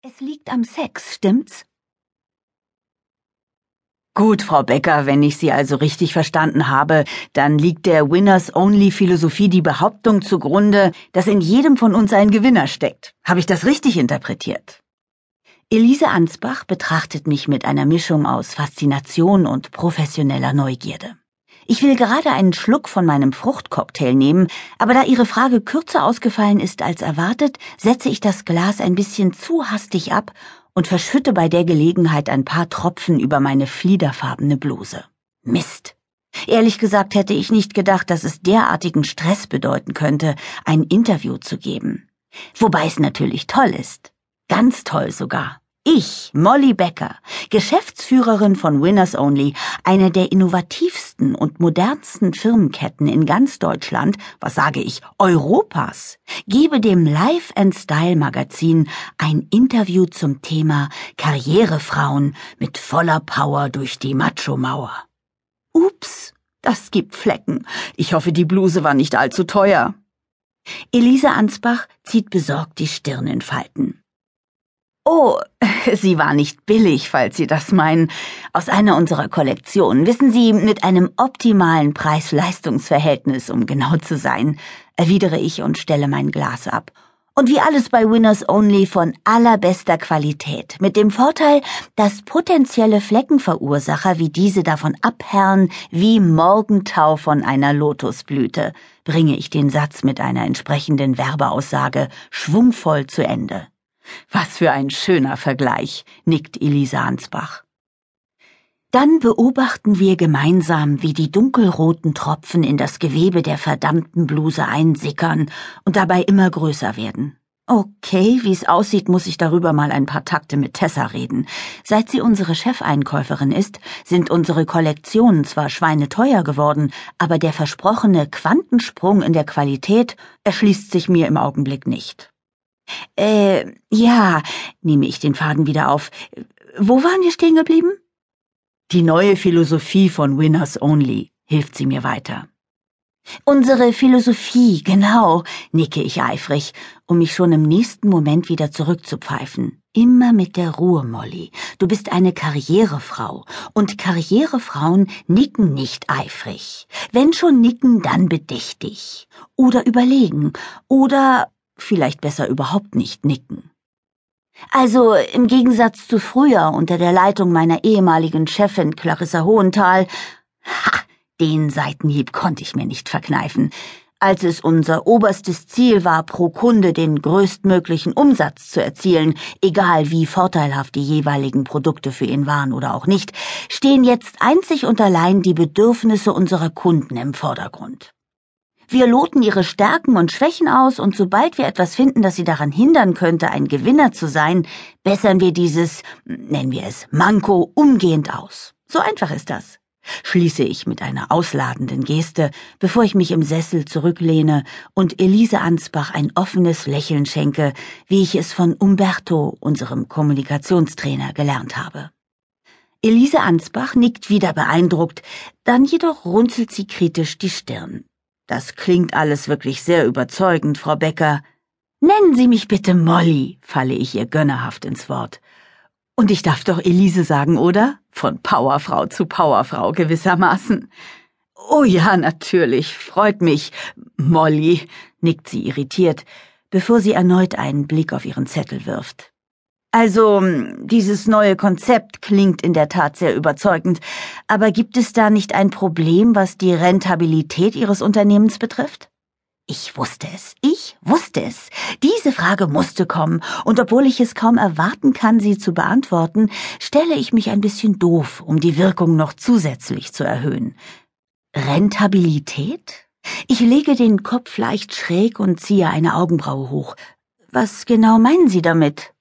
Es liegt am Sex, stimmt's? Gut, Frau Becker, wenn ich Sie also richtig verstanden habe, dann liegt der Winners-Only-Philosophie die Behauptung zugrunde, dass in jedem von uns ein Gewinner steckt. Habe ich das richtig interpretiert? Elise Ansbach betrachtet mich mit einer Mischung aus Faszination und professioneller Neugierde. Ich will gerade einen Schluck von meinem Fruchtcocktail nehmen, aber da Ihre Frage kürzer ausgefallen ist als erwartet, setze ich das Glas ein bisschen zu hastig ab und verschütte bei der Gelegenheit ein paar Tropfen über meine fliederfarbene Bluse. Mist. Ehrlich gesagt hätte ich nicht gedacht, dass es derartigen Stress bedeuten könnte, ein Interview zu geben. Wobei es natürlich toll ist. Ganz toll sogar. Ich, Molly Becker, Geschäftsführerin von Winners Only, einer der innovativsten und modernsten Firmenketten in ganz Deutschland, was sage ich, Europas, gebe dem Life and Style Magazin ein Interview zum Thema Karrierefrauen mit voller Power durch die Macho-Mauer. Ups, das gibt Flecken. Ich hoffe, die Bluse war nicht allzu teuer. Elise Ansbach zieht besorgt die Stirn in Falten. Oh, sie war nicht billig, falls Sie das meinen. Aus einer unserer Kollektionen. Wissen Sie, mit einem optimalen Preis-Leistungs-Verhältnis, um genau zu sein, erwidere ich und stelle mein Glas ab. Und wie alles bei Winners Only von allerbester Qualität, mit dem Vorteil, dass potenzielle Fleckenverursacher wie diese davon abherren wie Morgentau von einer Lotusblüte, bringe ich den Satz mit einer entsprechenden Werbeaussage schwungvoll zu Ende. Was für ein schöner Vergleich, nickt Elisa Ansbach. Dann beobachten wir gemeinsam, wie die dunkelroten Tropfen in das Gewebe der verdammten Bluse einsickern und dabei immer größer werden. Okay, wie es aussieht, muss ich darüber mal ein paar Takte mit Tessa reden. Seit sie unsere Chefeinkäuferin ist, sind unsere Kollektionen zwar schweineteuer geworden, aber der versprochene Quantensprung in der Qualität erschließt sich mir im Augenblick nicht. Äh, ja, nehme ich den Faden wieder auf. Wo waren wir stehen geblieben? Die neue Philosophie von Winners Only, hilft sie mir weiter. Unsere Philosophie, genau, nicke ich eifrig, um mich schon im nächsten Moment wieder zurückzupfeifen. Immer mit der Ruhe, Molly. Du bist eine Karrierefrau. Und Karrierefrauen nicken nicht eifrig. Wenn schon nicken, dann bedächtig. Oder überlegen. Oder vielleicht besser überhaupt nicht nicken. Also im Gegensatz zu früher unter der Leitung meiner ehemaligen Chefin Clarissa Hohenthal, ha, den Seitenhieb konnte ich mir nicht verkneifen, als es unser oberstes Ziel war, pro Kunde den größtmöglichen Umsatz zu erzielen, egal wie vorteilhaft die jeweiligen Produkte für ihn waren oder auch nicht, stehen jetzt einzig und allein die Bedürfnisse unserer Kunden im Vordergrund. Wir loten ihre Stärken und Schwächen aus, und sobald wir etwas finden, das sie daran hindern könnte, ein Gewinner zu sein, bessern wir dieses, nennen wir es, Manko umgehend aus. So einfach ist das. Schließe ich mit einer ausladenden Geste, bevor ich mich im Sessel zurücklehne und Elise Ansbach ein offenes Lächeln schenke, wie ich es von Umberto, unserem Kommunikationstrainer, gelernt habe. Elise Ansbach nickt wieder beeindruckt, dann jedoch runzelt sie kritisch die Stirn. Das klingt alles wirklich sehr überzeugend, Frau Becker. Nennen Sie mich bitte Molly, falle ich ihr gönnerhaft ins Wort. Und ich darf doch Elise sagen, oder? Von Powerfrau zu Powerfrau gewissermaßen. Oh ja, natürlich, freut mich, Molly, nickt sie irritiert, bevor sie erneut einen Blick auf ihren Zettel wirft. Also, dieses neue Konzept klingt in der Tat sehr überzeugend, aber gibt es da nicht ein Problem, was die Rentabilität Ihres Unternehmens betrifft? Ich wusste es, ich wusste es. Diese Frage musste kommen, und obwohl ich es kaum erwarten kann, sie zu beantworten, stelle ich mich ein bisschen doof, um die Wirkung noch zusätzlich zu erhöhen. Rentabilität? Ich lege den Kopf leicht schräg und ziehe eine Augenbraue hoch. Was genau meinen Sie damit?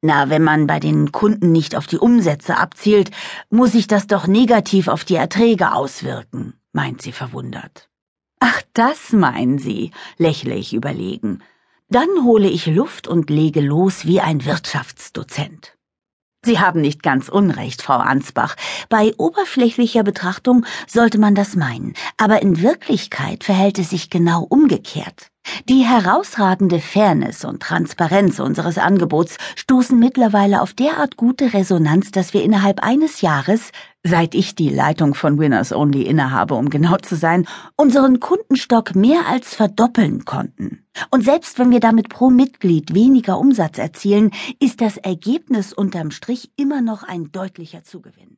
Na, wenn man bei den Kunden nicht auf die Umsätze abzielt, muss sich das doch negativ auf die Erträge auswirken, meint sie verwundert. Ach, das meinen Sie, lächle ich überlegen. Dann hole ich Luft und lege los wie ein Wirtschaftsdozent. Sie haben nicht ganz Unrecht, Frau Ansbach. Bei oberflächlicher Betrachtung sollte man das meinen, aber in Wirklichkeit verhält es sich genau umgekehrt. Die herausragende Fairness und Transparenz unseres Angebots stoßen mittlerweile auf derart gute Resonanz, dass wir innerhalb eines Jahres, seit ich die Leitung von Winners Only innehabe, um genau zu sein, unseren Kundenstock mehr als verdoppeln konnten. Und selbst wenn wir damit pro Mitglied weniger Umsatz erzielen, ist das Ergebnis unterm Strich immer noch ein deutlicher Zugewinn.